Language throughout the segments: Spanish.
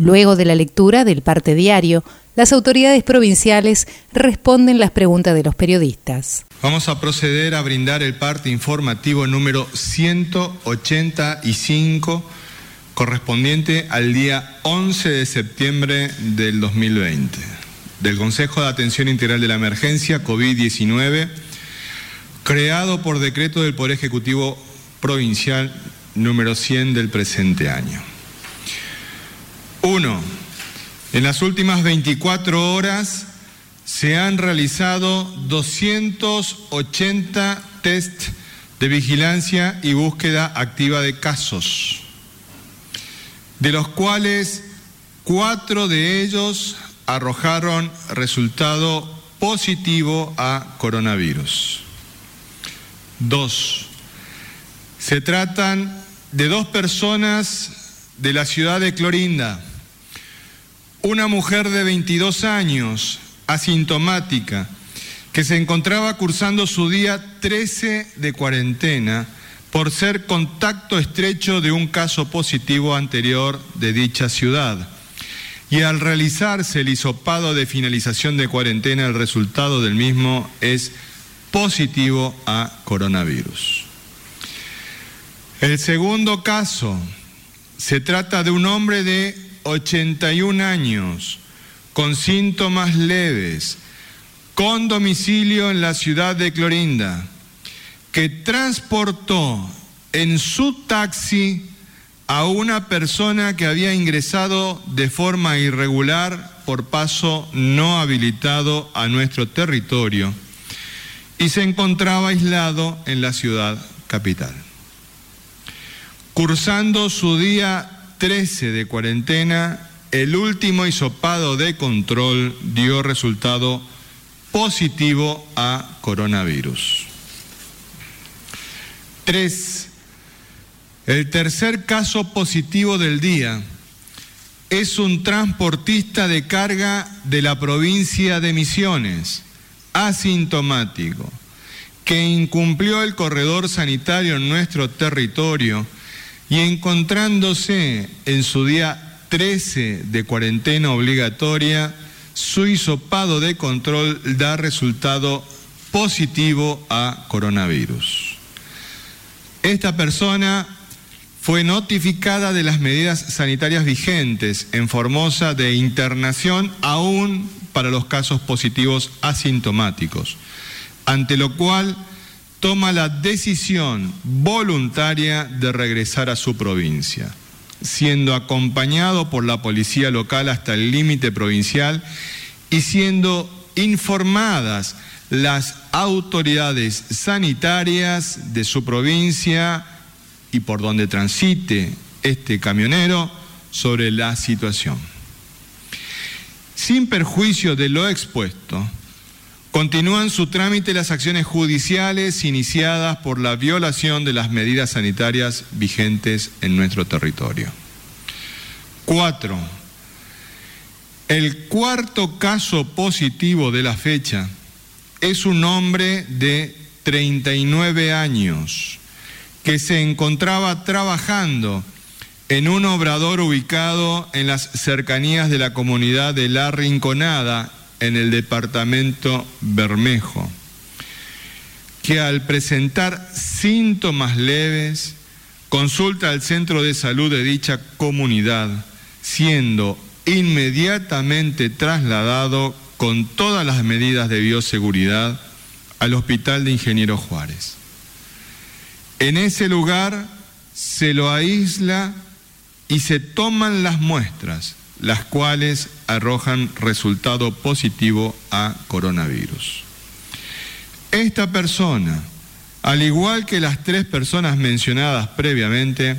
Luego de la lectura del parte diario, las autoridades provinciales responden las preguntas de los periodistas. Vamos a proceder a brindar el parte informativo número 185 correspondiente al día 11 de septiembre del 2020 del Consejo de Atención Integral de la Emergencia COVID-19 creado por decreto del Poder Ejecutivo Provincial número 100 del presente año. 1. En las últimas 24 horas se han realizado 280 test de vigilancia y búsqueda activa de casos, de los cuales cuatro de ellos arrojaron resultado positivo a coronavirus. Dos, se tratan de dos personas de la ciudad de Clorinda, una mujer de 22 años, asintomática, que se encontraba cursando su día 13 de cuarentena por ser contacto estrecho de un caso positivo anterior de dicha ciudad. Y al realizarse el hisopado de finalización de cuarentena, el resultado del mismo es positivo a coronavirus. El segundo caso se trata de un hombre de 81 años, con síntomas leves, con domicilio en la ciudad de Clorinda, que transportó en su taxi a una persona que había ingresado de forma irregular por paso no habilitado a nuestro territorio y se encontraba aislado en la ciudad capital. Cursando su día 13 de cuarentena, el último hisopado de control dio resultado positivo a coronavirus. 3. El tercer caso positivo del día es un transportista de carga de la provincia de Misiones, asintomático, que incumplió el corredor sanitario en nuestro territorio y encontrándose en su día 13 de cuarentena obligatoria, su hisopado de control da resultado positivo a coronavirus. Esta persona fue notificada de las medidas sanitarias vigentes en Formosa de internación aún para los casos positivos asintomáticos, ante lo cual toma la decisión voluntaria de regresar a su provincia, siendo acompañado por la policía local hasta el límite provincial y siendo informadas las autoridades sanitarias de su provincia y por donde transite este camionero sobre la situación. Sin perjuicio de lo expuesto, Continúan su trámite las acciones judiciales iniciadas por la violación de las medidas sanitarias vigentes en nuestro territorio. Cuatro, el cuarto caso positivo de la fecha es un hombre de 39 años que se encontraba trabajando en un obrador ubicado en las cercanías de la comunidad de La Rinconada, en el departamento Bermejo, que al presentar síntomas leves consulta al centro de salud de dicha comunidad, siendo inmediatamente trasladado con todas las medidas de bioseguridad al Hospital de Ingeniero Juárez. En ese lugar se lo aísla y se toman las muestras las cuales arrojan resultado positivo a coronavirus. Esta persona, al igual que las tres personas mencionadas previamente,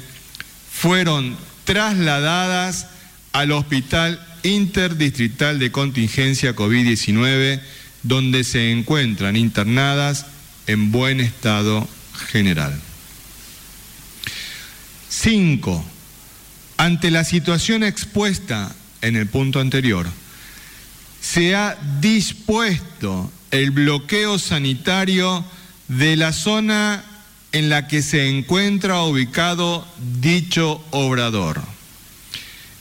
fueron trasladadas al Hospital Interdistrital de Contingencia COVID-19, donde se encuentran internadas en buen estado general. Cinco, ante la situación expuesta en el punto anterior, se ha dispuesto el bloqueo sanitario de la zona en la que se encuentra ubicado dicho obrador.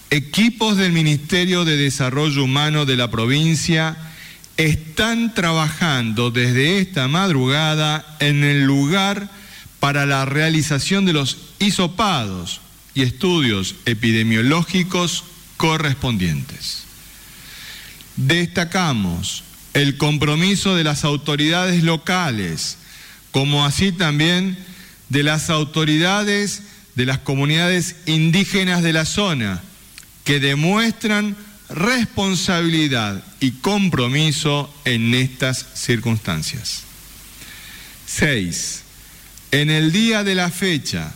Equipos del Ministerio de Desarrollo Humano de la provincia están trabajando desde esta madrugada en el lugar para la realización de los hisopados y estudios epidemiológicos correspondientes. Destacamos el compromiso de las autoridades locales, como así también de las autoridades de las comunidades indígenas de la zona, que demuestran responsabilidad y compromiso en estas circunstancias. 6. En el día de la fecha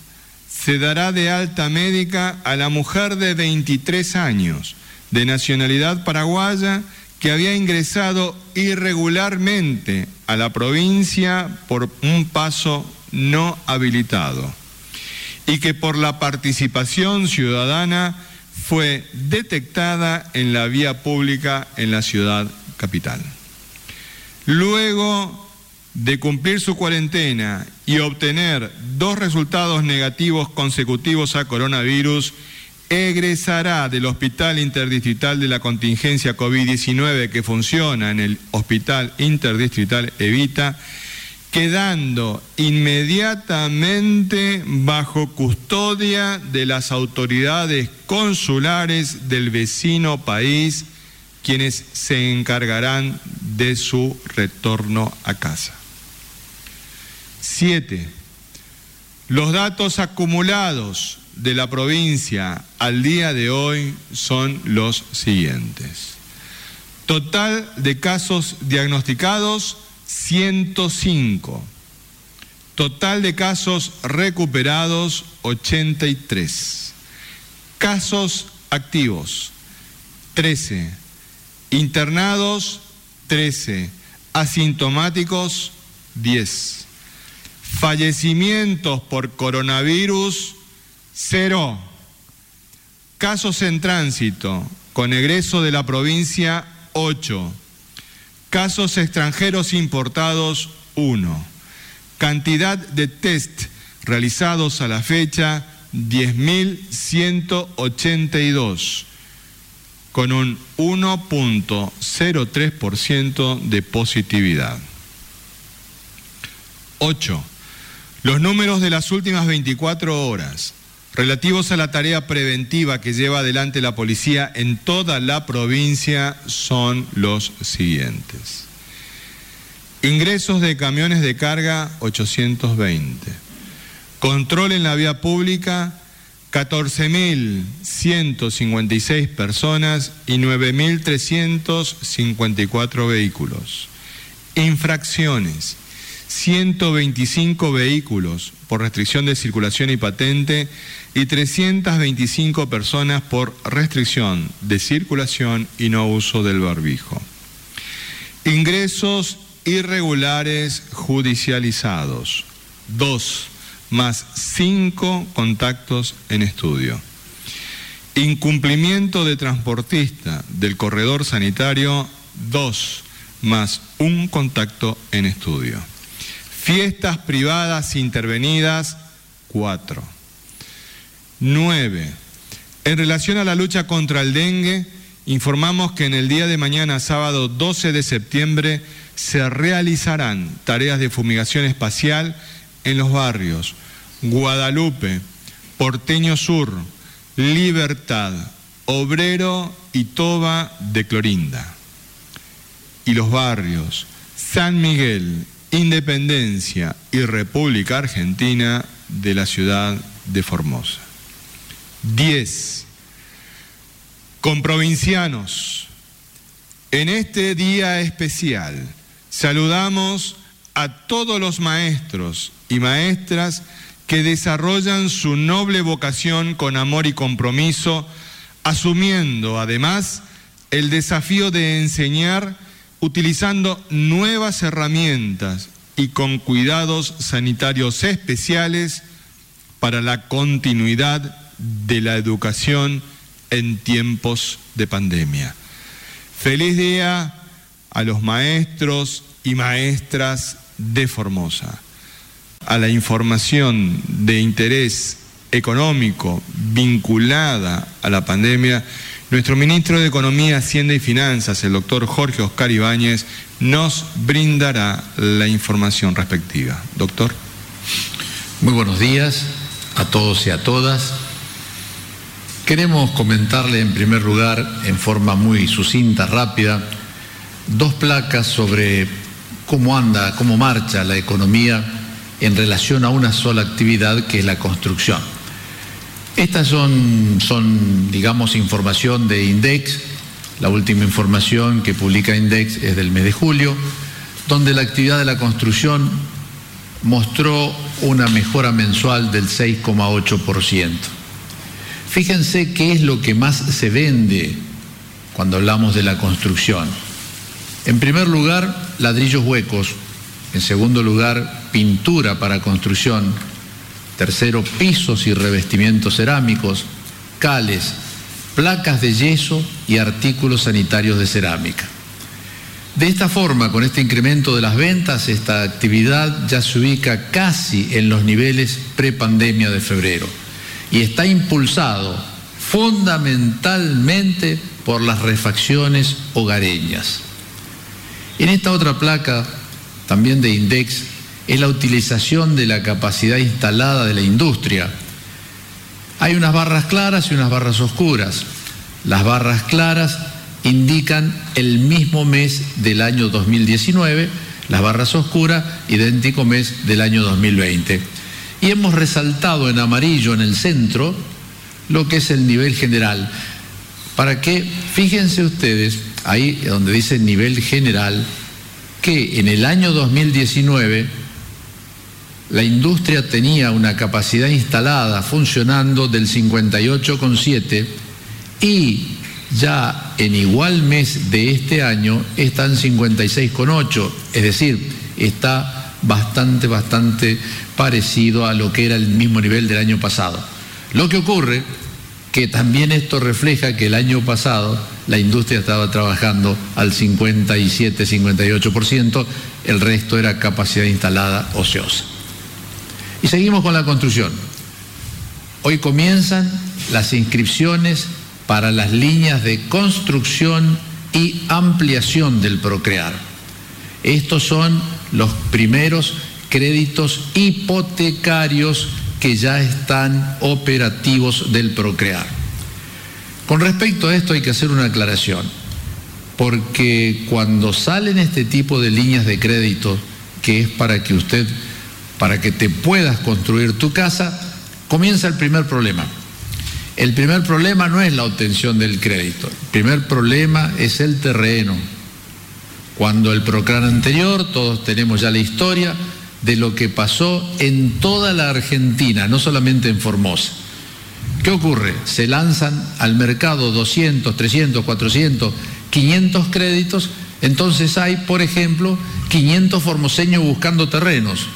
se dará de alta médica a la mujer de 23 años, de nacionalidad paraguaya, que había ingresado irregularmente a la provincia por un paso no habilitado y que por la participación ciudadana fue detectada en la vía pública en la ciudad capital. Luego de cumplir su cuarentena y obtener dos resultados negativos consecutivos a coronavirus, egresará del Hospital Interdistrital de la Contingencia COVID-19 que funciona en el Hospital Interdistrital Evita quedando inmediatamente bajo custodia de las autoridades consulares del vecino país, quienes se encargarán de su retorno a casa. Siete, los datos acumulados de la provincia al día de hoy son los siguientes. Total de casos diagnosticados 105. Total de casos recuperados 83. Casos activos 13. Internados 13. Asintomáticos 10. Fallecimientos por coronavirus 0. Casos en tránsito con egreso de la provincia 8 Casos extranjeros importados, 1. Cantidad de test realizados a la fecha, 10.182, con un 1.03% de positividad. 8. Los números de las últimas 24 horas relativos a la tarea preventiva que lleva adelante la policía en toda la provincia son los siguientes. Ingresos de camiones de carga 820. Control en la vía pública 14.156 personas y 9.354 vehículos. Infracciones 125 vehículos por restricción de circulación y patente y 325 personas por restricción de circulación y no uso del barbijo. Ingresos irregulares judicializados, dos más cinco contactos en estudio. Incumplimiento de transportista del corredor sanitario, dos más un contacto en estudio. Fiestas privadas intervenidas, cuatro. Nueve. En relación a la lucha contra el dengue, informamos que en el día de mañana, sábado 12 de septiembre, se realizarán tareas de fumigación espacial en los barrios Guadalupe, Porteño Sur, Libertad, Obrero y Toba de Clorinda. Y los barrios San Miguel, Independencia y República Argentina de la ciudad de Formosa. 10. Con provincianos, en este día especial saludamos a todos los maestros y maestras que desarrollan su noble vocación con amor y compromiso, asumiendo además el desafío de enseñar utilizando nuevas herramientas y con cuidados sanitarios especiales para la continuidad de la educación en tiempos de pandemia. Feliz día a los maestros y maestras de Formosa. A la información de interés económico vinculada a la pandemia, nuestro ministro de Economía, Hacienda y Finanzas, el doctor Jorge Oscar Ibáñez, nos brindará la información respectiva. Doctor. Muy buenos días a todos y a todas. Queremos comentarle en primer lugar, en forma muy sucinta, rápida, dos placas sobre cómo anda, cómo marcha la economía en relación a una sola actividad que es la construcción. Estas son, digamos, información de Index. La última información que publica Index es del mes de julio, donde la actividad de la construcción mostró una mejora mensual del 6,8%. Fíjense qué es lo que más se vende cuando hablamos de la construcción. En primer lugar, ladrillos huecos. En segundo lugar, pintura para construcción. Tercero, pisos y revestimientos cerámicos, cales, placas de yeso y artículos sanitarios de cerámica. De esta forma, con este incremento de las ventas, esta actividad ya se ubica casi en los niveles prepandemia de febrero y está impulsado fundamentalmente por las refacciones hogareñas. En esta otra placa, también de Index, es la utilización de la capacidad instalada de la industria. Hay unas barras claras y unas barras oscuras. Las barras claras indican el mismo mes del año 2019, las barras oscuras, idéntico mes del año 2020. Y hemos resaltado en amarillo en el centro lo que es el nivel general, para que, fíjense ustedes, ahí donde dice nivel general, que en el año 2019 la industria tenía una capacidad instalada funcionando del 58,7 y ya en igual mes de este año está en 56,8, es decir, está bastante, bastante parecido a lo que era el mismo nivel del año pasado. Lo que ocurre que también esto refleja que el año pasado la industria estaba trabajando al 57, 58%, el resto era capacidad instalada ociosa. Y seguimos con la construcción. Hoy comienzan las inscripciones para las líneas de construcción y ampliación del Procrear. Estos son los primeros créditos hipotecarios que ya están operativos del Procrear. Con respecto a esto hay que hacer una aclaración, porque cuando salen este tipo de líneas de crédito, que es para que usted, para que te puedas construir tu casa, comienza el primer problema. El primer problema no es la obtención del crédito, el primer problema es el terreno. Cuando el procran anterior, todos tenemos ya la historia de lo que pasó en toda la Argentina, no solamente en Formosa. ¿Qué ocurre? Se lanzan al mercado 200, 300, 400, 500 créditos, entonces hay, por ejemplo, 500 formoseños buscando terrenos.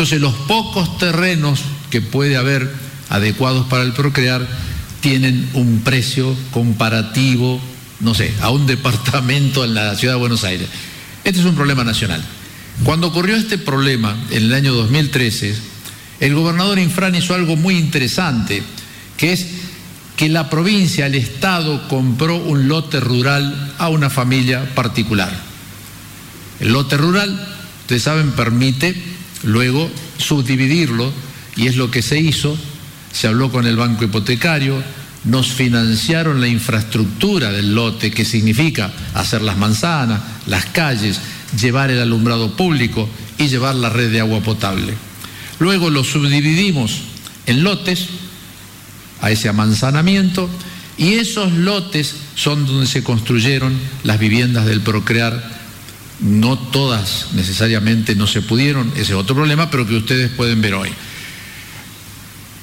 Entonces los pocos terrenos que puede haber adecuados para el procrear tienen un precio comparativo, no sé, a un departamento en la ciudad de Buenos Aires. Este es un problema nacional. Cuando ocurrió este problema en el año 2013, el gobernador Infran hizo algo muy interesante, que es que la provincia, el Estado, compró un lote rural a una familia particular. El lote rural, ustedes saben, permite luego subdividirlo y es lo que se hizo se habló con el banco hipotecario, nos financiaron la infraestructura del lote, que significa hacer las manzanas, las calles, llevar el alumbrado público y llevar la red de agua potable. Luego lo subdividimos en lotes a ese amanzanamiento y esos lotes son donde se construyeron las viviendas del Procrear. No todas necesariamente no se pudieron, ese es otro problema, pero que ustedes pueden ver hoy.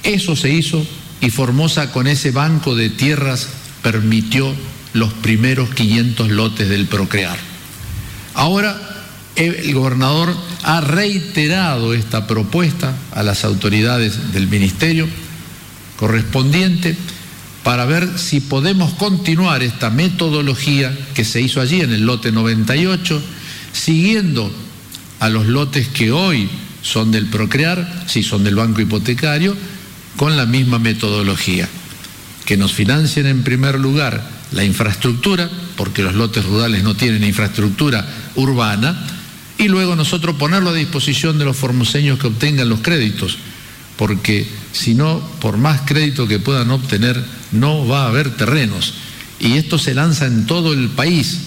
Eso se hizo y Formosa con ese banco de tierras permitió los primeros 500 lotes del Procrear. Ahora el gobernador ha reiterado esta propuesta a las autoridades del ministerio correspondiente para ver si podemos continuar esta metodología que se hizo allí en el lote 98, siguiendo a los lotes que hoy son del Procrear, si son del Banco Hipotecario, con la misma metodología. Que nos financien en primer lugar la infraestructura, porque los lotes rurales no tienen infraestructura urbana, y luego nosotros ponerlo a disposición de los formoseños que obtengan los créditos, porque si no, por más crédito que puedan obtener, no va a haber terrenos. Y esto se lanza en todo el país,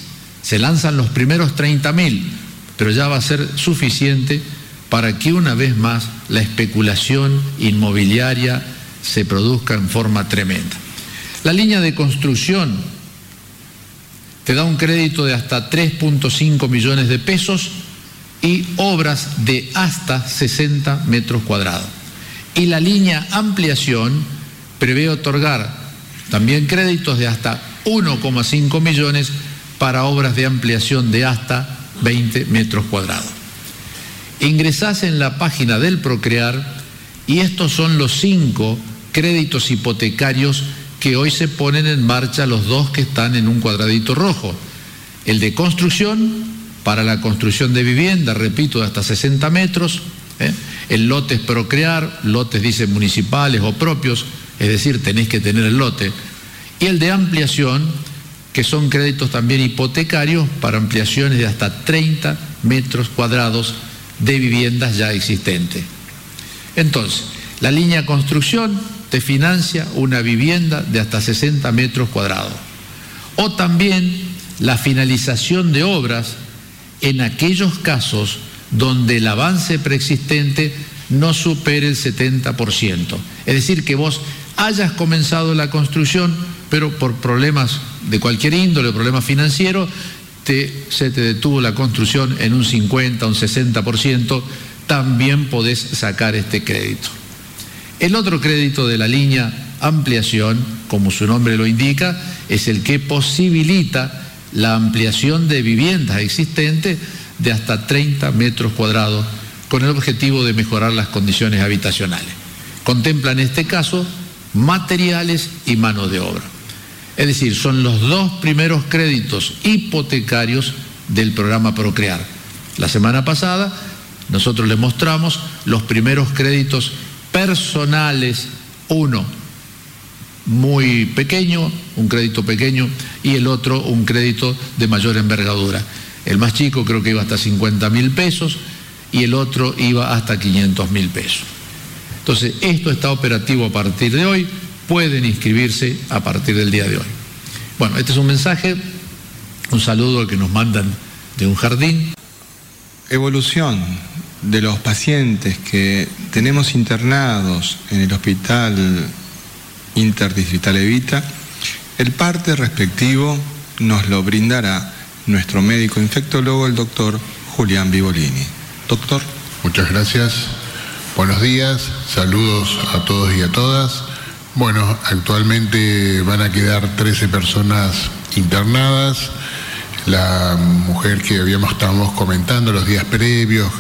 se lanzan los primeros 30 mil, pero ya va a ser suficiente para que una vez más la especulación inmobiliaria se produzca en forma tremenda. La línea de construcción te da un crédito de hasta 3.5 millones de pesos y obras de hasta 60 metros cuadrados. Y la línea ampliación prevé otorgar también créditos de hasta 1,5 millones para obras de ampliación de hasta 20 metros cuadrados. Ingresás en la página del Procrear y estos son los cinco créditos hipotecarios que hoy se ponen en marcha, los dos que están en un cuadradito rojo. El de construcción, para la construcción de vivienda, repito, de hasta 60 metros. ¿eh? El lote es procrear, lotes dicen municipales o propios, es decir, tenéis que tener el lote. Y el de ampliación, que son créditos también hipotecarios para ampliaciones de hasta 30 metros cuadrados de viviendas ya existentes. Entonces, la línea construcción te financia una vivienda de hasta 60 metros cuadrados. O también la finalización de obras en aquellos casos donde el avance preexistente no supere el 70%. Es decir, que vos hayas comenzado la construcción, pero por problemas de cualquier índole, problemas financieros, se te detuvo la construcción en un 50, un 60%, también podés sacar este crédito. El otro crédito de la línea ampliación, como su nombre lo indica, es el que posibilita la ampliación de viviendas existentes de hasta 30 metros cuadrados con el objetivo de mejorar las condiciones habitacionales. Contempla en este caso materiales y mano de obra. Es decir, son los dos primeros créditos hipotecarios del programa Procrear. La semana pasada nosotros le mostramos los primeros créditos personales, uno muy pequeño, un crédito pequeño, y el otro un crédito de mayor envergadura. El más chico creo que iba hasta 50 mil pesos y el otro iba hasta 500 mil pesos. Entonces, esto está operativo a partir de hoy, pueden inscribirse a partir del día de hoy. Bueno, este es un mensaje, un saludo que nos mandan de un jardín. Evolución de los pacientes que tenemos internados en el hospital interdistrital Evita, el parte respectivo nos lo brindará nuestro médico infectólogo, el doctor Julián Vivolini. Doctor. Muchas gracias. Buenos días, saludos a todos y a todas. Bueno, actualmente van a quedar 13 personas internadas. La mujer que habíamos estábamos comentando los días previos,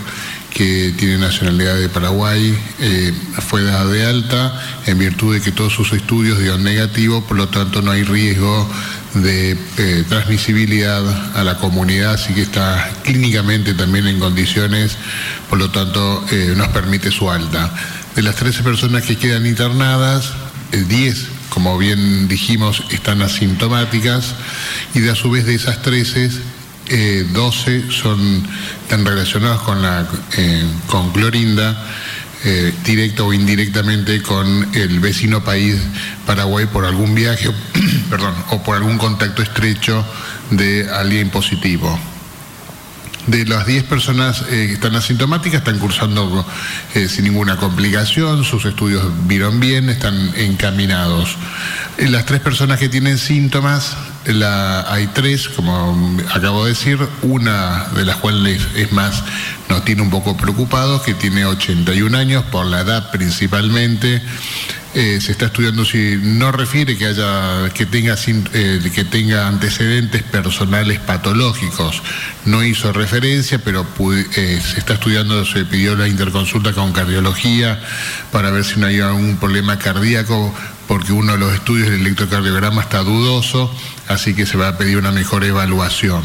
que tiene nacionalidad de Paraguay, eh, fue dada de alta en virtud de que todos sus estudios dieron negativo, por lo tanto no hay riesgo de eh, transmisibilidad a la comunidad, así que está clínicamente también en condiciones, por lo tanto eh, nos permite su alta. De las 13 personas que quedan internadas, 10, como bien dijimos, están asintomáticas y de a su vez de esas 13, 12 eh, son, están relacionados con, la, eh, con Clorinda, eh, directa o indirectamente con el vecino país Paraguay por algún viaje perdón, o por algún contacto estrecho de alguien positivo. De las 10 personas que están asintomáticas, están cursando sin ninguna complicación, sus estudios vieron bien, están encaminados. Las tres personas que tienen síntomas hay tres, como acabo de decir, una de las cuales es más, nos tiene un poco preocupados, que tiene 81 años, por la edad principalmente, eh, se está estudiando si no refiere que haya que tenga eh, que tenga antecedentes personales patológicos. No hizo referencia, pero eh, se está estudiando, se pidió la interconsulta con cardiología para ver si no hay algún problema cardíaco, porque uno de los estudios del electrocardiograma está dudoso, así que se va a pedir una mejor evaluación.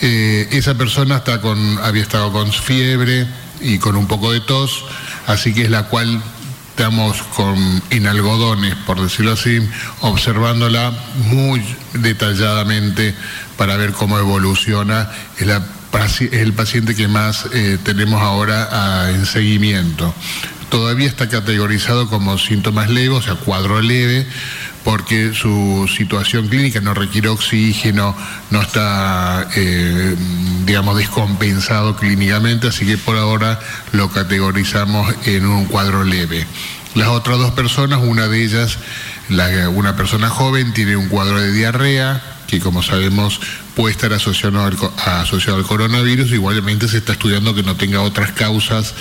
esa persona está con, había estado con fiebre y con un poco de tos, así que es la cual estamos con, en algodones, por decirlo así, observándola muy detalladamente para ver cómo evoluciona. Es, el paciente que más eh, tenemos ahora ah, en seguimiento. Todavía está categorizado como síntomas leves, o sea, cuadro leve, porque su situación clínica no requiere oxígeno, no está, eh, digamos, descompensado clínicamente, así que por ahora lo categorizamos en un cuadro leve. Las otras dos personas, una de ellas, una persona joven, tiene un cuadro de diarrea, que como sabemos puede estar asociado al, coronavirus, igualmente se está estudiando que no tenga otras causas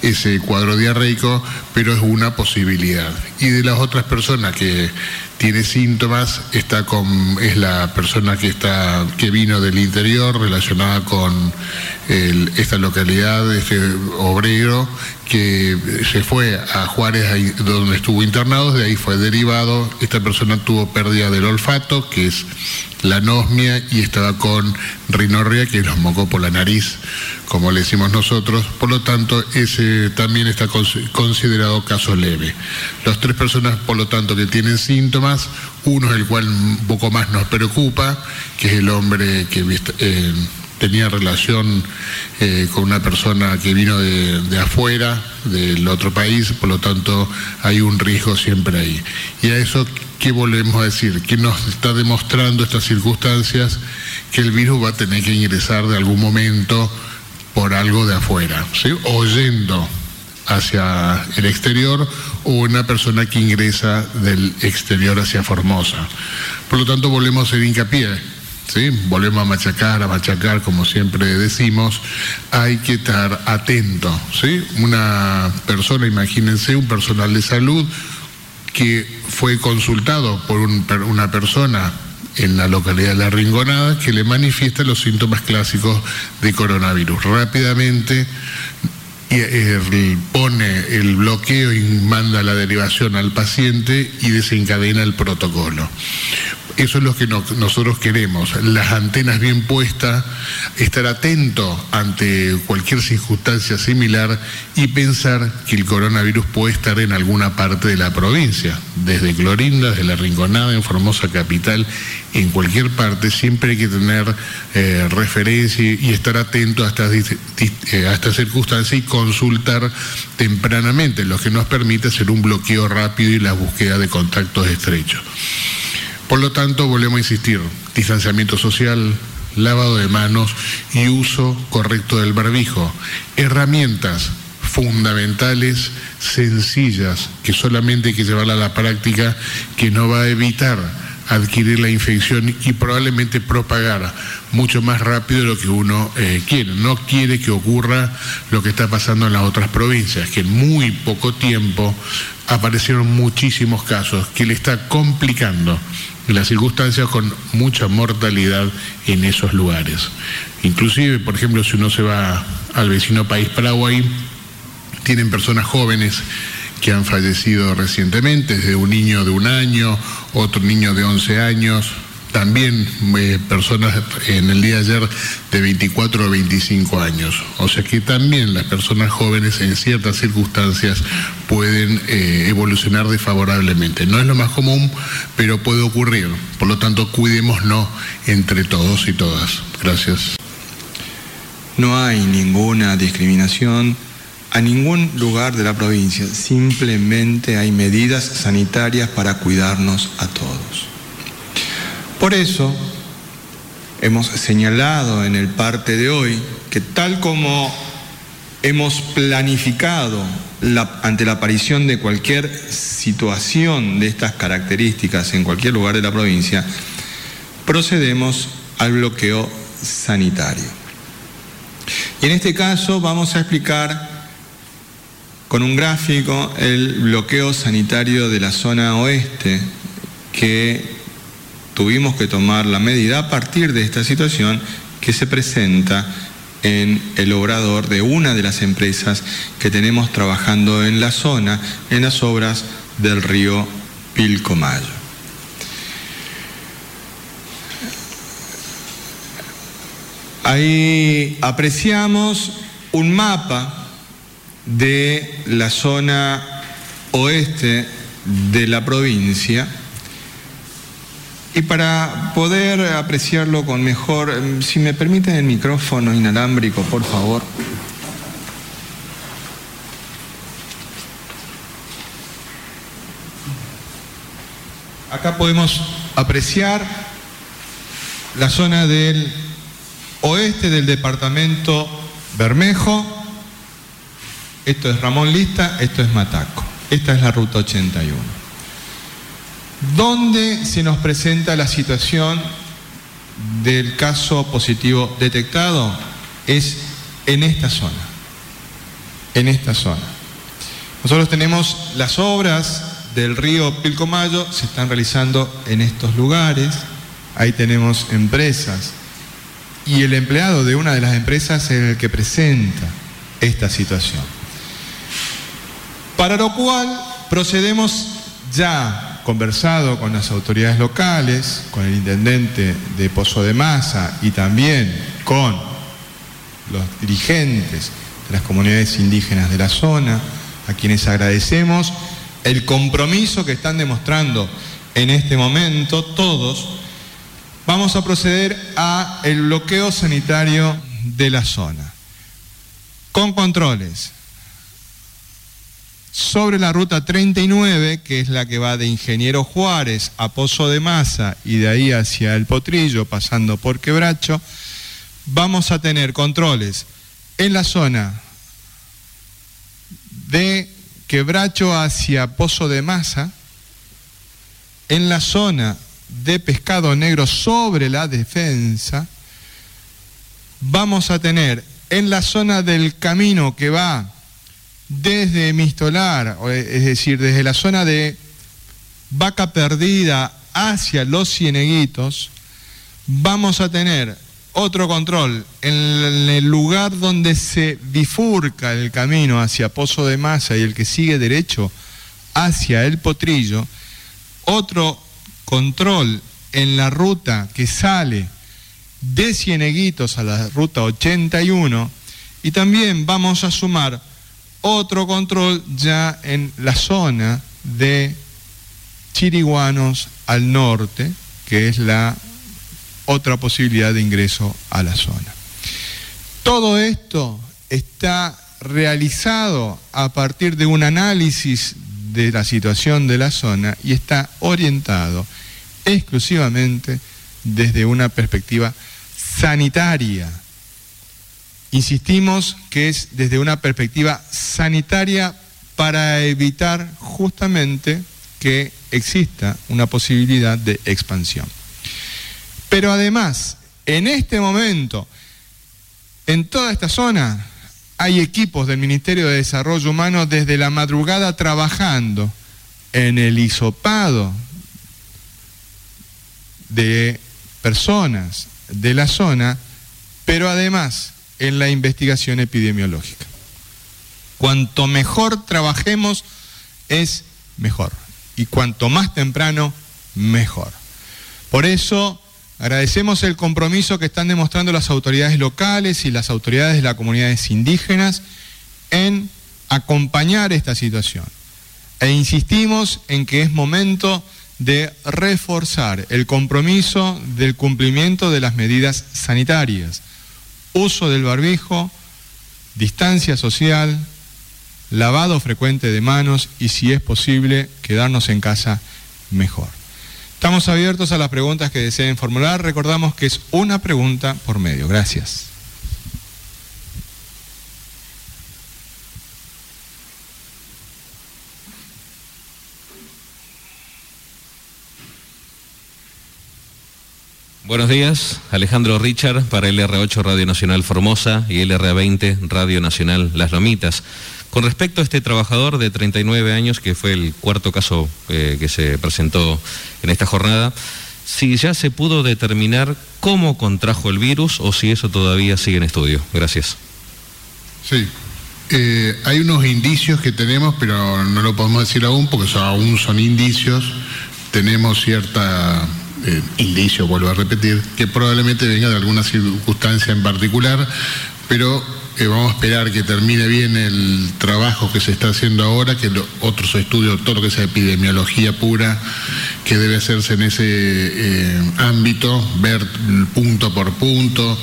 ese cuadro diarreico, pero es una posibilidad. Y de las otras personas que tiene síntomas, está con, es la persona que, está, que vino del interior relacionada con esta localidad, este obrero, que se fue a Juárez, donde estuvo internado, de ahí fue derivado. Esta persona tuvo pérdida del olfato, que es la anosmia, y estaba con rinorrea, que los mocos por la nariz, como le decimos nosotros. Por lo tanto, ese también está considerado caso leve. Las tres personas, por lo tanto, que tienen síntomas, uno es el cual un poco más nos preocupa, que es el hombre que... Eh, tenía relación eh, con una persona que vino de, afuera, del otro país, por lo tanto hay un riesgo siempre ahí. Y a eso, ¿qué volvemos a decir? ¿Qué nos está demostrando estas circunstancias? Que el virus va a tener que ingresar de algún momento por algo de afuera, ¿sí? o yendo hacia el exterior o una persona que ingresa del exterior hacia Formosa. Por lo tanto, volvemos a hacer hincapié volvemos a machacar, a machacar, como siempre decimos, hay que estar atento. ¿sí? Una persona, imagínense, un personal de salud que fue consultado por una persona en la localidad de La Ringonada que le manifiesta los síntomas clásicos de coronavirus. Rápidamente eh, pone el bloqueo y manda la derivación al paciente y desencadena el protocolo. Eso es lo que nosotros queremos, las antenas bien puestas, estar atento ante cualquier circunstancia similar y pensar que el coronavirus puede estar en alguna parte de la provincia, desde Clorinda, desde La Rinconada, en Formosa Capital, en cualquier parte, siempre hay que tener eh, referencia y estar atento a estas, eh, a estas circunstancias y consultar tempranamente, lo que nos permite hacer un bloqueo rápido y la búsqueda de contactos estrechos. Por lo tanto, volvemos a insistir, distanciamiento social, lavado de manos y uso correcto del barbijo. Herramientas fundamentales, sencillas, que solamente hay que llevarla a la práctica, que no va a evitar adquirir la infección y probablemente propagar mucho más rápido de lo que uno eh, quiere. No quiere que ocurra lo que está pasando en las otras provincias, que en muy poco tiempo aparecieron muchísimos casos que le está complicando las circunstancias con mucha mortalidad en esos lugares. Inclusive, por ejemplo, si uno se va al vecino país Paraguay, tienen personas jóvenes que han fallecido recientemente, desde un niño de un año, otro niño de 11 años, también eh, personas en el día de ayer de 24 o 25 años. O sea que también las personas jóvenes en ciertas circunstancias pueden eh, evolucionar desfavorablemente. No es lo más común, pero puede ocurrir. Por lo tanto, cuidémonos entre todos y todas. Gracias. No hay ninguna discriminación a ningún lugar de la provincia. Simplemente hay medidas sanitarias para cuidarnos a todos. Por eso hemos señalado en el parte de hoy que tal como hemos planificado ante la aparición de cualquier situación de estas características en cualquier lugar de la provincia, procedemos al bloqueo sanitario. Y en este caso vamos a explicar con un gráfico el bloqueo sanitario de la zona oeste que tuvimos que tomar la medida a partir de esta situación que se presenta en el obrador de una de las empresas que tenemos trabajando en la zona, en las obras del río Pilcomayo. Ahí apreciamos un mapa de la zona oeste de la provincia y para poder apreciarlo con mejor, em, si me permiten el micrófono inalámbrico, por favor. Acá podemos apreciar la zona del oeste del departamento Bermejo. Esto es Ramón Lista, esto es Mataco. Esta es la ruta 81. ¿Dónde se nos presenta la situación del caso positivo detectado? Es en esta zona. En esta zona. Nosotros tenemos las obras del río Pilcomayo, se están realizando en estos lugares. Ahí tenemos empresas. Y el empleado de una de las empresas es el que presenta esta situación. Para lo cual procedemos ya conversado con las autoridades locales, con el intendente de Pozo de Masa y también con los dirigentes de las comunidades indígenas de la zona, a quienes agradecemos el compromiso que están demostrando en este momento todos, vamos a proceder a el bloqueo sanitario de la zona. Con controles sobre la ruta 39, que es la que va de Ingeniero Juárez a Pozo de Masa y de ahí hacia el Potrillo, pasando por Quebracho, vamos a tener controles en la zona de Quebracho hacia Pozo de Masa, en la zona de Pescado Negro sobre la defensa, vamos a tener en la zona del camino que va desde Mistolar, es decir, desde la zona de Vaca Perdida hacia los Cieneguitos, vamos a tener otro control en el lugar donde se bifurca el camino hacia Pozo de Masa y el que sigue derecho hacia el Potrillo, otro control en la ruta que sale de Cieneguitos a la ruta 81 y también vamos a sumar otro control ya en la zona de Chiriguanos al norte, que es la otra posibilidad de ingreso a la zona. Todo esto está realizado a partir de un análisis de la situación de la zona y está orientado exclusivamente desde una perspectiva sanitaria Insistimos que es desde una perspectiva sanitaria para evitar justamente que exista una posibilidad de expansión. Pero además, en este momento, en toda esta zona, hay equipos del Ministerio de Desarrollo Humano desde la madrugada trabajando en el hisopado de personas de la zona, pero además en la investigación epidemiológica. Cuanto mejor trabajemos es mejor. Y cuanto más temprano, mejor. Por eso agradecemos el compromiso que están demostrando las autoridades locales y las autoridades de las comunidades indígenas en acompañar esta situación. E insistimos en que es momento de reforzar el compromiso del cumplimiento de las medidas sanitarias uso del barbijo, distancia social, lavado frecuente de manos y si es posible quedarnos en casa mejor. Estamos abiertos a las preguntas que deseen formular. Recordamos que es una pregunta por medio. Gracias. Buenos días, Alejandro Richard para LR8 Radio Nacional Formosa y LR20 Radio Nacional Las Lomitas. Con respecto a este trabajador de 39 años, que fue el cuarto caso eh, que se presentó en esta jornada, si ya se pudo determinar cómo contrajo el virus o si eso todavía sigue en estudio. Gracias. Sí, eh, hay unos indicios que tenemos, pero no lo podemos decir aún porque aún son indicios. Tenemos cierta eh, indicio, vuelvo a repetir, que probablemente venga de alguna circunstancia en particular, pero eh, vamos a esperar que termine bien el trabajo que se está haciendo ahora, que otros estudios, todo lo que sea epidemiología pura, que debe hacerse en ese eh, ámbito, ver punto por punto,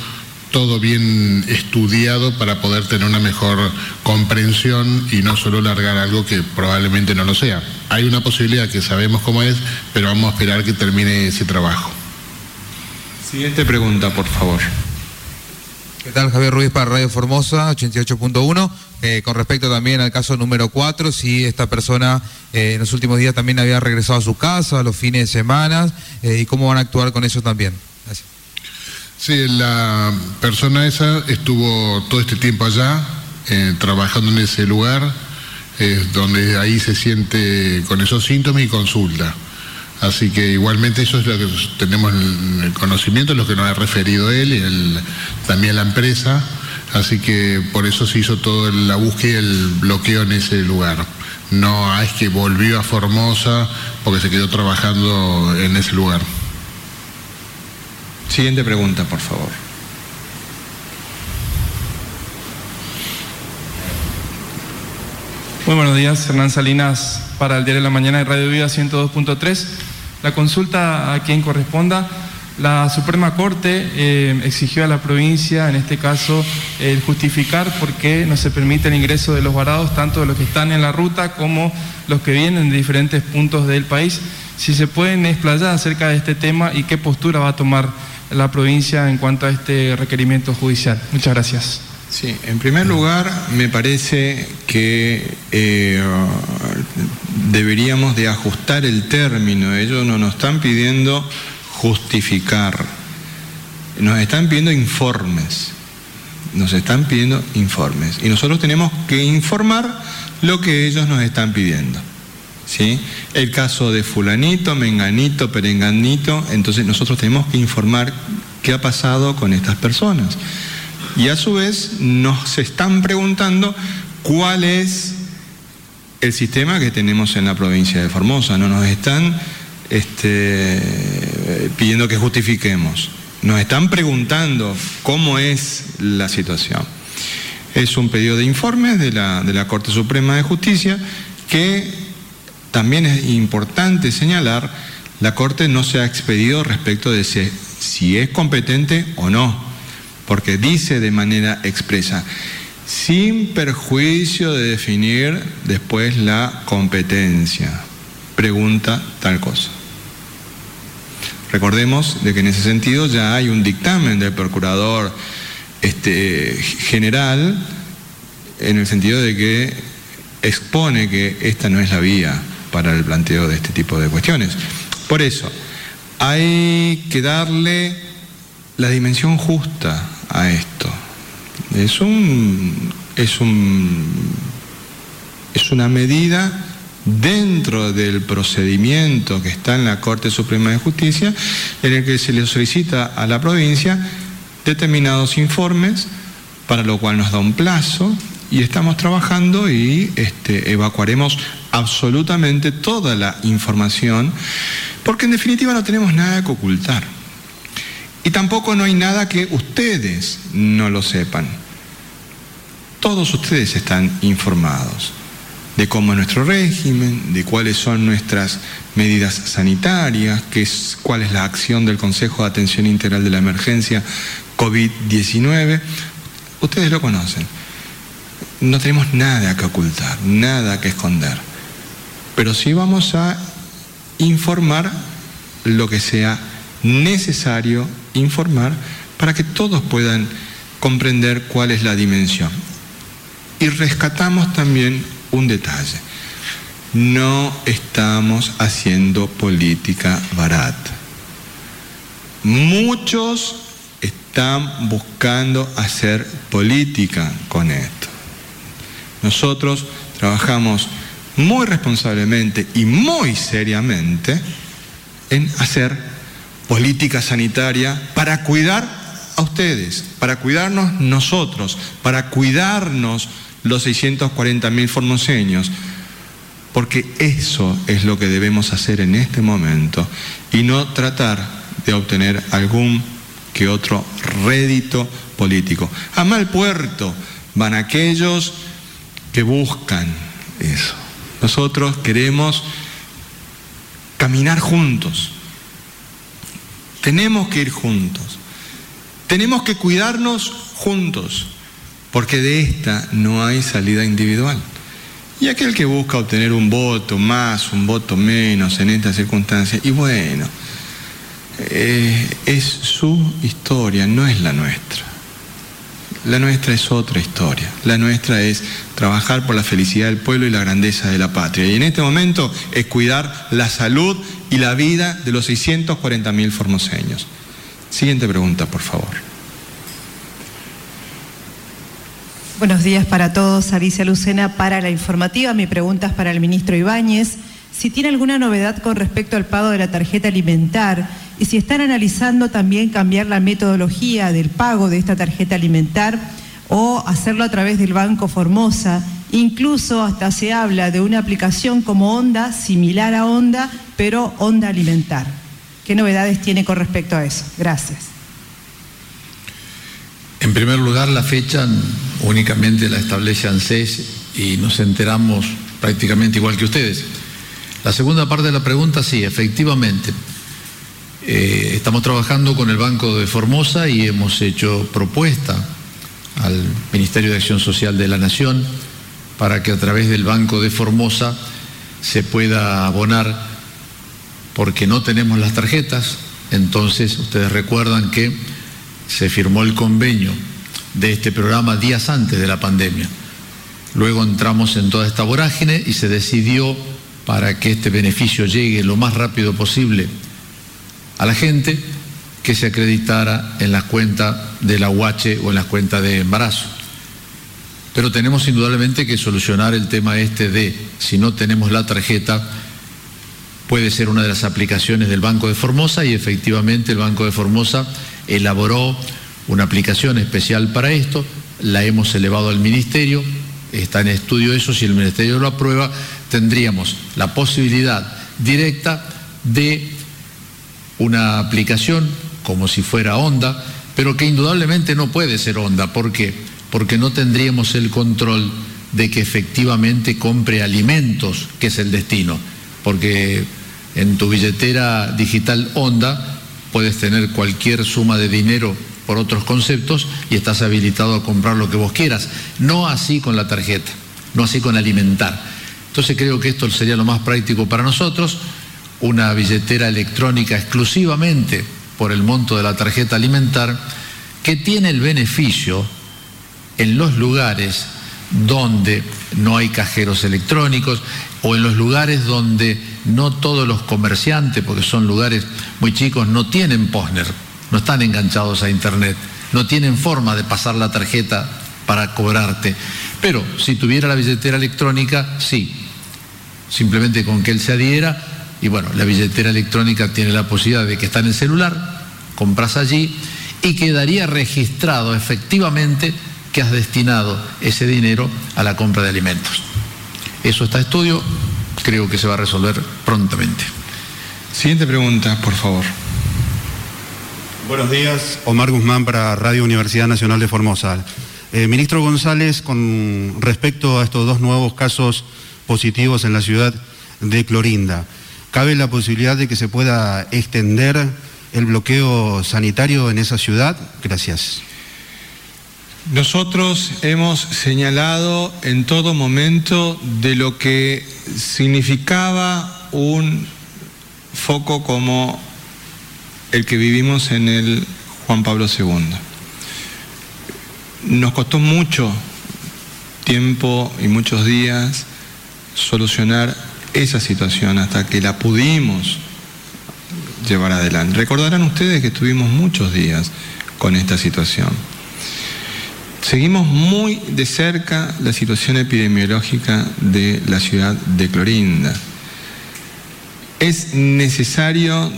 todo bien estudiado para poder tener una mejor comprensión y no solo largar algo que probablemente no lo sea. Hay una posibilidad que sabemos cómo es, pero vamos a esperar que termine ese trabajo. Siguiente pregunta, por favor. ¿Qué tal? Javier Ruiz para Radio Formosa, 88.1. Eh, con respecto también al caso número 4, si esta persona eh, en los últimos días también había regresado a su casa, a los fines de semana, eh, y cómo van a actuar con eso también. Sí, la persona esa estuvo todo este tiempo allá, trabajando en ese lugar, donde ahí se siente con esos síntomas y consulta. Así que igualmente eso es lo que tenemos en el conocimiento, lo que nos ha referido él y también la empresa. Así que por eso se hizo toda la búsqueda y el bloqueo en ese lugar. No es que volvió a Formosa porque se quedó trabajando en ese lugar. Siguiente pregunta, por favor. Muy buenos días, Hernán Salinas para el Diario de la Mañana de Radio Vida 102.3. La consulta a quien corresponda. La Suprema Corte eh, exigió a la provincia, en este caso, el justificar por qué no se permite el ingreso de los varados, tanto de los que están en la ruta como los que vienen de diferentes puntos del país. Si se pueden explayar acerca de este tema y qué postura va a tomar la provincia en cuanto a este requerimiento judicial. Muchas gracias. Sí, en primer lugar, me parece que eh, deberíamos de ajustar el término. Ellos no nos están pidiendo justificar, nos están pidiendo informes. Nos están pidiendo informes. Y nosotros tenemos que informar lo que ellos nos están pidiendo. El caso de fulanito, menganito, perenganito, entonces nosotros tenemos que informar qué ha pasado con estas personas. Y a su vez nos están preguntando cuál es el sistema que tenemos en la provincia de Formosa. No nos están este, pidiendo que justifiquemos. Nos están preguntando cómo es la situación. Es un pedido de informes de la, de la Corte Suprema de Justicia que también es importante señalar, la Corte no se ha expedido respecto de si es competente o no porque dice de manera expresa, sin perjuicio de definir después la competencia, pregunta tal cosa. Recordemos de que en ese sentido ya hay un dictamen del procurador este, general en el sentido de que expone que esta no es la vía para el planteo de este tipo de cuestiones. Por eso, hay que darle la dimensión justa a esto. Es un, es un, es una medida dentro del procedimiento que está en la Corte Suprema de Justicia, en el que se le solicita a la provincia determinados informes, para lo cual nos da un plazo y estamos trabajando y este, evacuaremos absolutamente toda la información, porque en definitiva no tenemos nada que ocultar. Y tampoco no hay nada que ustedes no lo sepan. Todos ustedes están informados de cómo es nuestro régimen, de cuáles son nuestras medidas sanitarias, qué es, cuál es la acción del Consejo de Atención Integral de la Emergencia COVID-19. Ustedes lo conocen. No tenemos nada que ocultar, nada que esconder. Pero sí vamos a informar lo que sea necesario informar para que todos puedan comprender cuál es la dimensión. Y rescatamos también un detalle. No estamos haciendo política barata. muchos están buscando hacer política con esto. Nosotros trabajamos muy responsablemente y muy seriamente en hacer política sanitaria para cuidar a ustedes, para cuidarnos nosotros, para cuidarnos los 640 mil formoseños, porque eso es lo que debemos hacer en este momento y no tratar de obtener algún que otro rédito político. A mal puerto van aquellos que buscan eso. Nosotros queremos caminar juntos. Tenemos que ir juntos. Tenemos que cuidarnos juntos, porque de esta no hay salida individual. Y aquel que busca obtener un voto más, un voto menos en esta circunstancia, y bueno, eh, es su historia, no es la nuestra. La nuestra es otra historia. La nuestra es trabajar por la felicidad del pueblo y la grandeza de la patria. Y en este momento es cuidar la salud y la vida de los 640 mil formoseños. Siguiente pregunta, por favor. Buenos días para todos. Alicia Lucena para la informativa. Mi pregunta es para el ministro Ibáñez. Si tiene alguna novedad con respecto al pago de la tarjeta alimentar y si están analizando también cambiar la metodología del pago de esta tarjeta alimentar o hacerlo a través del Banco Formosa. Incluso hasta se habla de una aplicación como Onda, similar a Onda, pero Onda Alimentar. ¿Qué novedades tiene con respecto a eso? Gracias. En primer lugar, la fecha únicamente la establece ANSES y nos enteramos prácticamente igual que ustedes. La segunda parte de la pregunta, sí, efectivamente. Eh, estamos trabajando con el Banco de Formosa y hemos hecho propuesta al Ministerio de Acción Social de la Nación para que a través del Banco de Formosa se pueda abonar porque no tenemos las tarjetas. Entonces, ustedes recuerdan que se firmó el convenio de este programa días antes de la pandemia. Luego entramos en toda esta vorágine y se decidió para que este beneficio llegue lo más rápido posible a la gente que se acreditara en las cuentas de la UH o en las cuentas de embarazo. Pero tenemos indudablemente que solucionar el tema este de si no tenemos la tarjeta, puede ser una de las aplicaciones del Banco de Formosa y efectivamente el Banco de Formosa elaboró una aplicación especial para esto, la hemos elevado al Ministerio, está en estudio eso, si el Ministerio lo aprueba, tendríamos la posibilidad directa de una aplicación como si fuera Onda, pero que indudablemente no puede ser Onda. ¿Por qué? Porque no tendríamos el control de que efectivamente compre alimentos, que es el destino. Porque en tu billetera digital Onda puedes tener cualquier suma de dinero por otros conceptos y estás habilitado a comprar lo que vos quieras. No así con la tarjeta, no así con alimentar. Entonces creo que esto sería lo más práctico para nosotros, una billetera electrónica exclusivamente por el monto de la tarjeta alimentar, que tiene el beneficio en los lugares donde no hay cajeros electrónicos o en los lugares donde no todos los comerciantes, porque son lugares muy chicos, no tienen postner, no están enganchados a Internet, no tienen forma de pasar la tarjeta para cobrarte. Pero si tuviera la billetera electrónica, sí, simplemente con que él se adhiera, y bueno, la billetera electrónica tiene la posibilidad de que está en el celular, compras allí y quedaría registrado efectivamente que has destinado ese dinero a la compra de alimentos. Eso está a estudio, creo que se va a resolver prontamente. Siguiente pregunta, por favor. Buenos días, Omar Guzmán para Radio Universidad Nacional de Formosa. Eh, ministro González, con respecto a estos dos nuevos casos positivos en la ciudad de Clorinda, ¿cabe la posibilidad de que se pueda extender el bloqueo sanitario en esa ciudad? Gracias. Nosotros hemos señalado en todo momento de lo que significaba un foco como el que vivimos en el Juan Pablo II. Nos costó mucho tiempo y muchos días solucionar esa situación hasta que la pudimos llevar adelante. Recordarán ustedes que estuvimos muchos días con esta situación. Seguimos muy de cerca la situación epidemiológica de la ciudad de Clorinda. Es necesario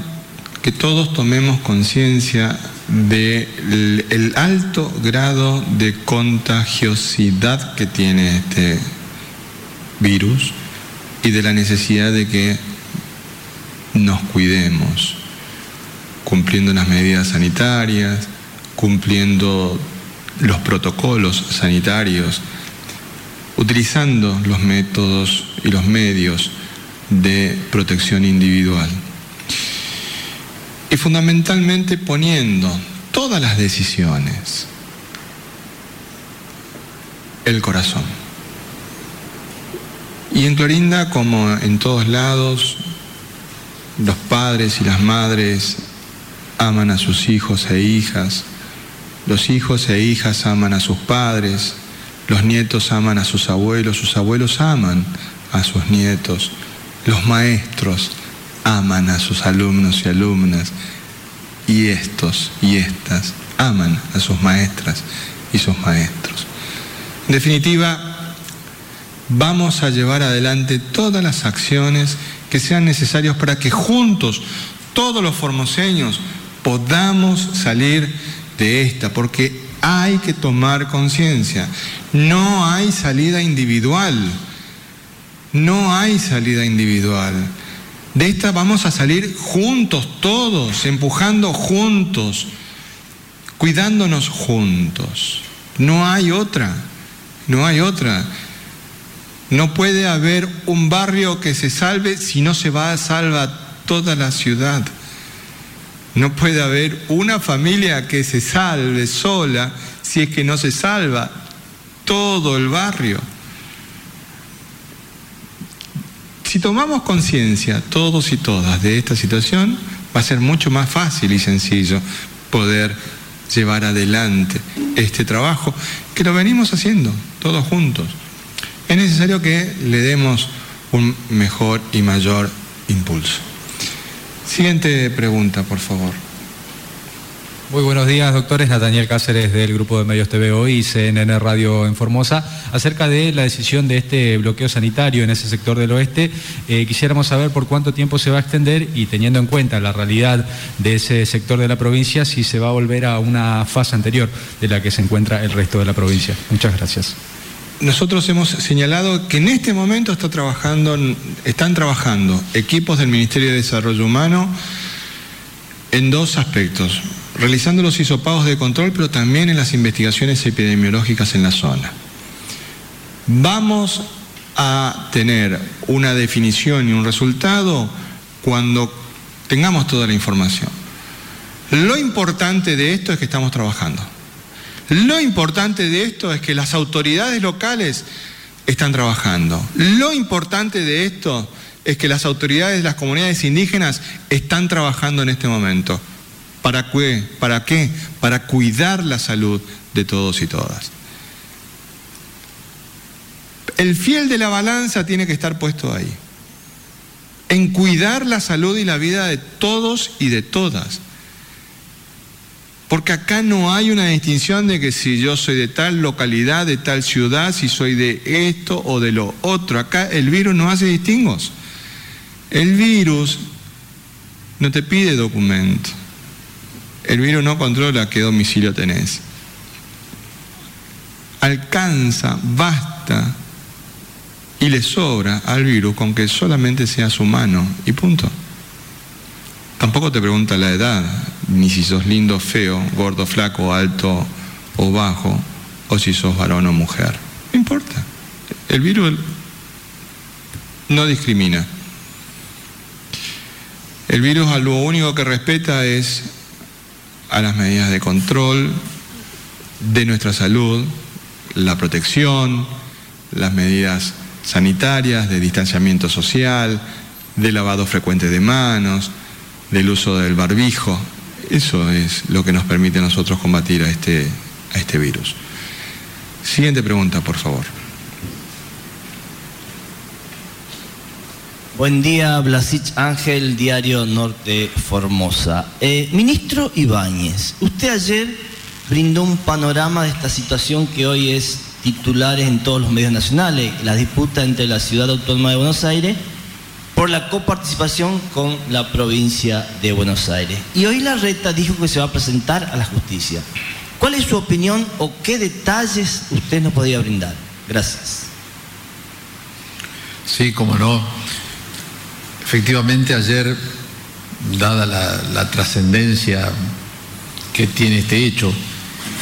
que todos tomemos conciencia del alto grado de contagiosidad que tiene este virus y de la necesidad de que nos cuidemos, cumpliendo las medidas sanitarias, cumpliendo los protocolos sanitarios, utilizando los métodos y los medios de protección individual. Y fundamentalmente poniendo todas las decisiones el corazón. Y en Clorinda, como en todos lados, los padres y las madres aman a sus hijos e hijas, los hijos e hijas aman a sus padres, los nietos aman a sus abuelos, sus abuelos aman a sus nietos, los maestros aman a sus alumnos y alumnas, y estos y estas aman a sus maestras y sus maestros. En definitiva, vamos a llevar adelante todas las acciones que sean necesarias para que juntos, todos los formoseños, podamos salir de esta, porque hay que tomar conciencia. No hay salida individual. No hay salida individual. De esta vamos a salir juntos, todos, empujando juntos, cuidándonos juntos. No hay otra, no hay otra. No puede haber un barrio que se salve si no se va a salvar toda la ciudad. No puede haber una familia que se salve sola si es que no se salva todo el barrio. Si tomamos conciencia, todos y todas, de esta situación, va a ser mucho más fácil y sencillo poder llevar adelante este trabajo que lo venimos haciendo todos juntos es necesario que le demos un mejor y mayor impulso. Siguiente pregunta, por favor. Muy buenos días, doctores. Nathaniel Cáceres del Grupo de Medios TV y CNN Radio en Formosa. Acerca de la decisión de este bloqueo sanitario en ese sector del oeste, eh, quisiéramos saber por cuánto tiempo se va a extender y teniendo en cuenta la realidad de ese sector de la provincia, si se va a volver a una fase anterior de la que se encuentra el resto de la provincia. Muchas gracias nosotros hemos señalado que en este momento está trabajando, están trabajando equipos del Ministerio de Desarrollo Humano en dos aspectos, realizando los hisopados de control, pero también en las investigaciones epidemiológicas en la zona. Vamos a tener una definición y un resultado cuando tengamos toda la información. Lo importante de esto es que estamos trabajando. Lo importante de esto es que las autoridades locales están trabajando. Lo importante de esto es que las autoridades de las comunidades indígenas están trabajando en este momento. ¿Para qué? ¿Para qué? Para cuidar la salud de todos y todas. El fiel de la balanza tiene que estar puesto ahí. En cuidar la salud y la vida de todos y de todas. Porque acá no hay una distinción de que si yo soy de tal localidad, de tal ciudad, si soy de esto o de lo otro. Acá el virus no hace distingos. El virus no te pide documento. El virus no controla qué domicilio tenés. Alcanza, basta y le sobra al virus con que solamente seas humano y punto. Tampoco te pregunta la edad ni si sos lindo, feo, gordo, flaco, alto o bajo, o si sos varón o mujer. No importa. El virus no discrimina. El virus a lo único que respeta es a las medidas de control de nuestra salud, la protección, las medidas sanitarias, de distanciamiento social, de lavado frecuente de manos, del uso del barbijo, eso es lo que nos permite nosotros combatir a este, a este virus. Siguiente pregunta, por favor. Buen día, Blasich Ángel, Diario Norte Formosa. Eh, ministro Ibáñez, usted ayer brindó un panorama de esta situación que hoy es titular en todos los medios nacionales, la disputa entre la Ciudad Autónoma de Buenos Aires por la coparticipación con la provincia de Buenos Aires. Y hoy la reta dijo que se va a presentar a la justicia. ¿Cuál es su opinión o qué detalles usted nos podría brindar? Gracias. Sí, como no. Efectivamente, ayer, dada la, trascendencia que tiene este hecho,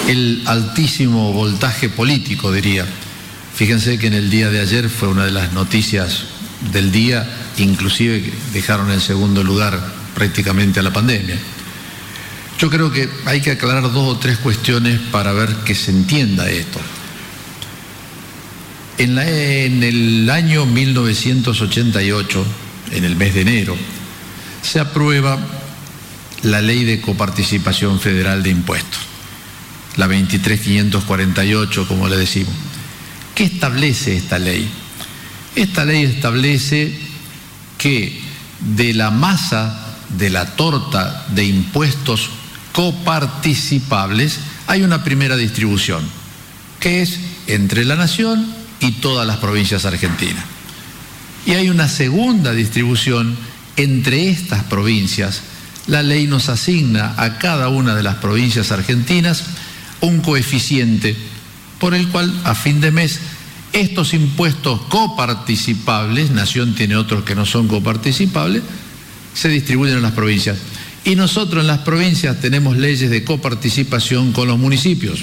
el altísimo voltaje político, diría. Fíjense que en el día de ayer fue una de las noticias del día, inclusive dejaron en segundo lugar prácticamente a la pandemia. Yo creo que hay que aclarar dos o tres cuestiones para ver que se entienda esto. En, el año 1988, en el mes de enero, se aprueba la ley de coparticipación federal de impuestos, la 23548, como le decimos. ¿Qué establece esta ley? Esta ley establece que de la masa de la torta de impuestos coparticipables hay una primera distribución, que es entre la nación y todas las provincias argentinas. Y hay una segunda distribución entre estas provincias. La ley nos asigna a cada una de las provincias argentinas un coeficiente por el cual a fin de mes estos impuestos coparticipables, Nación tiene otros que no son coparticipables, se distribuyen en las provincias. Y nosotros en las provincias tenemos leyes de coparticipación con los municipios,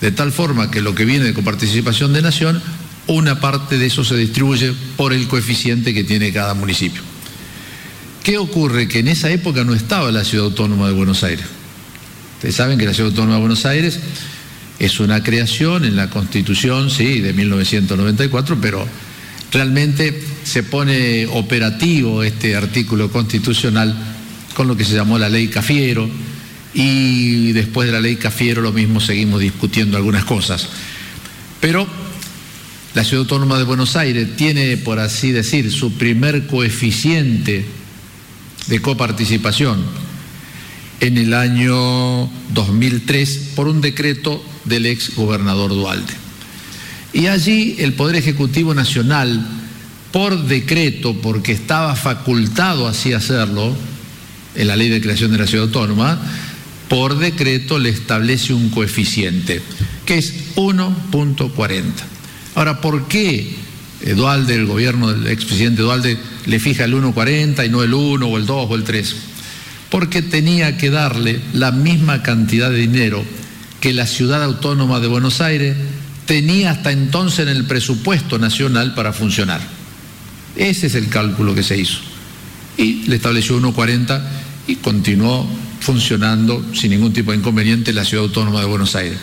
de tal forma que lo que viene de coparticipación de Nación una parte de eso se distribuye por el coeficiente que tiene cada municipio. ¿Qué ocurre? Que en esa época no estaba la Ciudad Autónoma de Buenos Aires. Ustedes saben que la Ciudad Autónoma de Buenos Aires es una creación en la Constitución, sí, de 1994, pero realmente se pone operativo este artículo constitucional con lo que se llamó la ley Cafiero y después de la ley Cafiero lo mismo seguimos discutiendo algunas cosas. Pero la Ciudad Autónoma de Buenos Aires tiene, por así decir, su primer coeficiente de coparticipación en el año 2003 por un decreto del ex gobernador Dualde. Y allí el Poder Ejecutivo Nacional, por decreto, porque estaba facultado así hacerlo, en la ley de creación de la ciudad autónoma, por decreto le establece un coeficiente, que es 1.40. Ahora, ¿por qué Edualde, el gobierno del expresidente Edualde, le fija el 1,40 y no el 1 o el 2 o el 3? Porque tenía que darle la misma cantidad de dinero que la ciudad autónoma de Buenos Aires tenía hasta entonces en el presupuesto nacional para funcionar. Ese es el cálculo que se hizo. Y le estableció 1,40 y continuó funcionando sin ningún tipo de inconveniente la ciudad autónoma de Buenos Aires.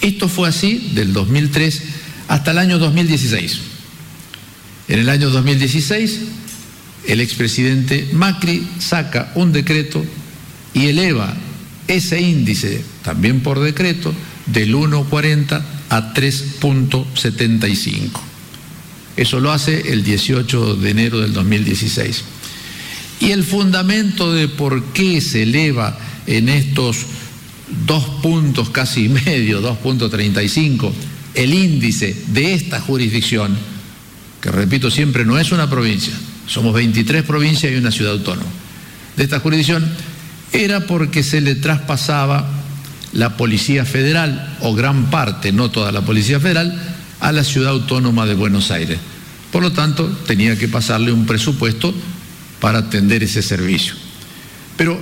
Esto fue así del 2003 hasta el año 2016. En el año 2016, el expresidente Macri saca un decreto y eleva ese índice, también por decreto, del 1,40 a 3,75. Eso lo hace el 18 de enero del 2016. Y el fundamento de por qué se eleva en estos dos puntos casi medio, 2.35, el índice de esta jurisdicción, que repito siempre, no es una provincia, somos 23 provincias y una ciudad autónoma, de esta jurisdicción, era porque se le traspasaba la Policía Federal, o gran parte, no toda la Policía Federal, a la ciudad autónoma de Buenos Aires. Por lo tanto, tenía que pasarle un presupuesto para atender ese servicio. Pero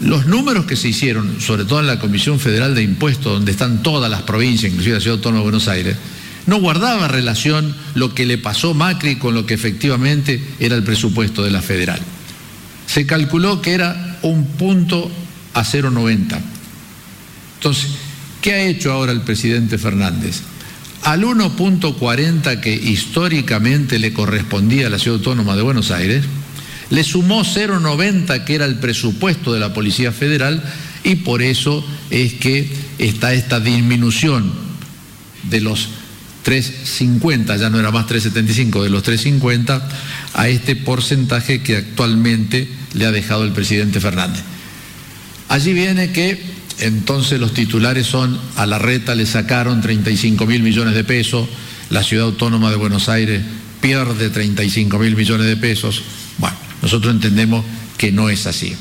los números que se hicieron, sobre todo en la Comisión Federal de Impuestos, donde están todas las provincias, inclusive la Ciudad Autónoma de Buenos Aires, no guardaba relación lo que le pasó Macri con lo que efectivamente era el presupuesto de la federal. Se calculó que era un punto a 0,90. Entonces, ¿qué ha hecho ahora el presidente Fernández? Al 1.40 que históricamente le correspondía a la Ciudad Autónoma de Buenos Aires, le sumó 0,90 que era el presupuesto de la Policía Federal y por eso es que está esta disminución de los 350, ya no era más 375, de los 350 a este porcentaje que actualmente le ha dejado el presidente Fernández. Allí viene que entonces los titulares son, a la reta le sacaron 35 mil millones de pesos, la ciudad autónoma de Buenos Aires pierde 35 mil millones de pesos. Bueno, nosotros entendemos que no es así.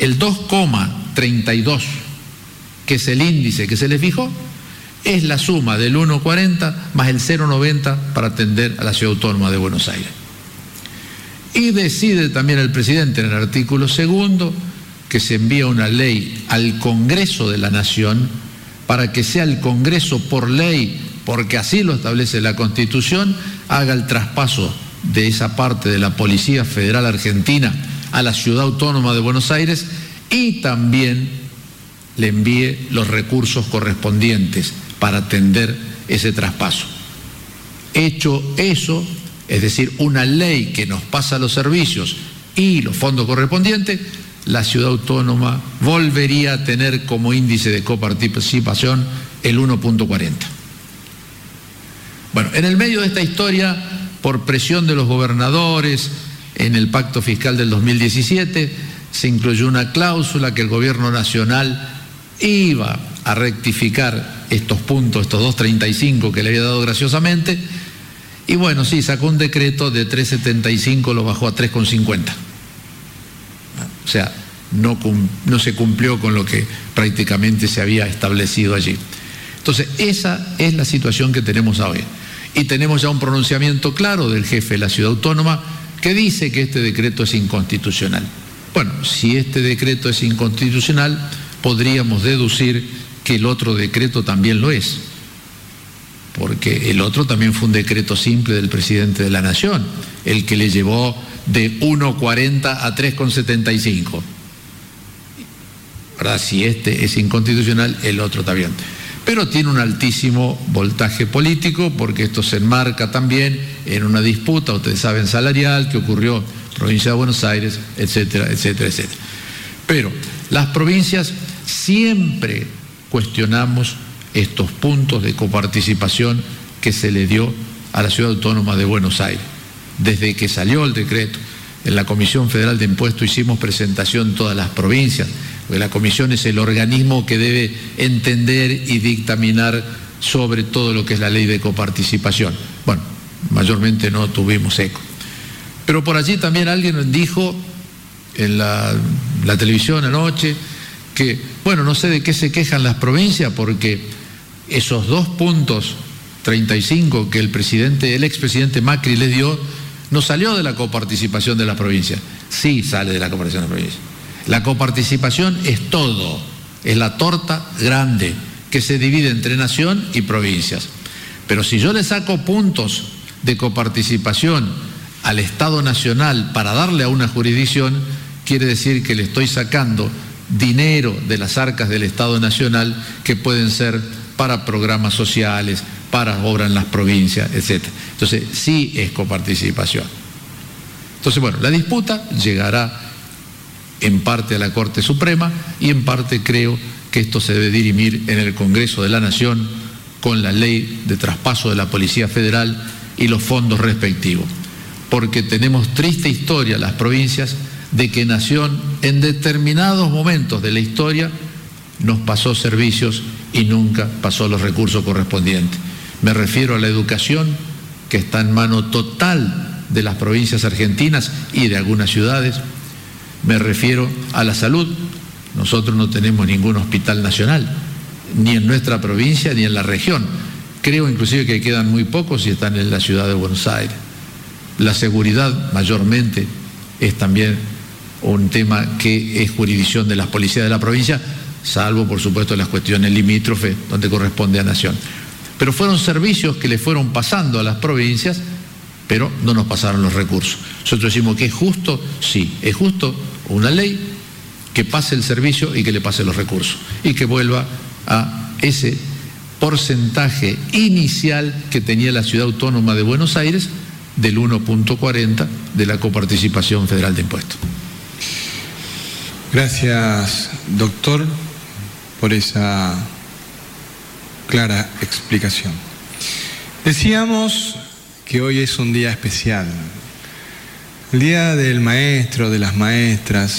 El 2,32, que es el índice que se le fijó, es la suma del 1,40 más el 0,90 para atender a la ciudad autónoma de Buenos Aires. Y decide también el presidente en el artículo segundo que se envía una ley al Congreso de la Nación para que sea el Congreso por ley, porque así lo establece la Constitución, haga el traspaso de esa parte de la Policía Federal Argentina a la Ciudad Autónoma de Buenos Aires y también le envíe los recursos correspondientes para atender ese traspaso. Hecho eso, es decir, una ley que nos pasa los servicios y los fondos correspondientes, la ciudad autónoma volvería a tener como índice de coparticipación el 1.40. Bueno, en el medio de esta historia, por presión de los gobernadores, en el pacto fiscal del 2017 se incluyó una cláusula que el gobierno nacional iba a rectificar estos puntos, estos 2.35 que le había dado graciosamente, y bueno, sí, sacó un decreto de 3.75, lo bajó a 3.50. O sea, no, no se cumplió con lo que prácticamente se había establecido allí. Entonces, esa es la situación que tenemos hoy. Y tenemos ya un pronunciamiento claro del jefe de la ciudad autónoma que dice que este decreto es inconstitucional. Bueno, si este decreto es inconstitucional, podríamos deducir que el otro decreto también lo es, porque el otro también fue un decreto simple del presidente de la Nación, el que le llevó de 1,40 a 3,75. ¿Verdad? Si este es inconstitucional, el otro también. Pero tiene un altísimo voltaje político porque esto se enmarca también en una disputa, ustedes saben, salarial que ocurrió en la provincia de Buenos Aires, etcétera, etcétera, etcétera. Pero las provincias siempre cuestionamos estos puntos de coparticipación que se le dio a la Ciudad Autónoma de Buenos Aires. Desde que salió el decreto, en la Comisión Federal de Impuestos hicimos presentación en todas las provincias, porque la comisión es el organismo que debe entender y dictaminar sobre todo lo que es la ley de coparticipación. Bueno, mayormente no tuvimos eco. Pero por allí también alguien dijo en la, la televisión anoche que, bueno, no sé de qué se quejan las provincias porque esos dos puntos 35 que el presidente, el expresidente Macri les dio, no salió de la coparticipación de las provincias. Sí sale de la coparticipación de las provincias. La coparticipación es todo, es la torta grande que se divide entre nación y provincias. Pero si yo le saco puntos de coparticipación al Estado Nacional para darle a una jurisdicción, quiere decir que le estoy sacando dinero de las arcas del Estado Nacional que pueden ser para programas sociales, para obras en las provincias, etc. Entonces, sí es coparticipación. Entonces, bueno, la disputa llegará en parte a la Corte Suprema y en parte creo que esto se debe dirimir en el Congreso de la Nación con la ley de traspaso de la Policía Federal y los fondos respectivos. Porque tenemos triste historia las provincias de que Nación en determinados momentos de la historia nos pasó servicios y nunca pasó los recursos correspondientes. Me refiero a la educación, que está en mano total de las provincias argentinas y de algunas ciudades. Me refiero a la salud. Nosotros no tenemos ningún hospital nacional, ni en nuestra provincia ni en la región. Creo inclusive que quedan muy pocos y están en la ciudad de Buenos Aires. La seguridad mayormente es también un tema que es jurisdicción de las policías de la provincia, salvo por supuesto las cuestiones limítrofes donde corresponde a Nación. Pero fueron servicios que le fueron pasando a las provincias, pero no nos pasaron los recursos. Nosotros decimos que es justo, sí, es justo una ley que pase el servicio y que le pase los recursos y que vuelva a ese porcentaje inicial que tenía la ciudad autónoma de Buenos Aires del 1.40 de la coparticipación federal de impuestos. Gracias, doctor, por esa clara explicación. Decíamos que hoy es un día especial, el día del maestro, de las maestras,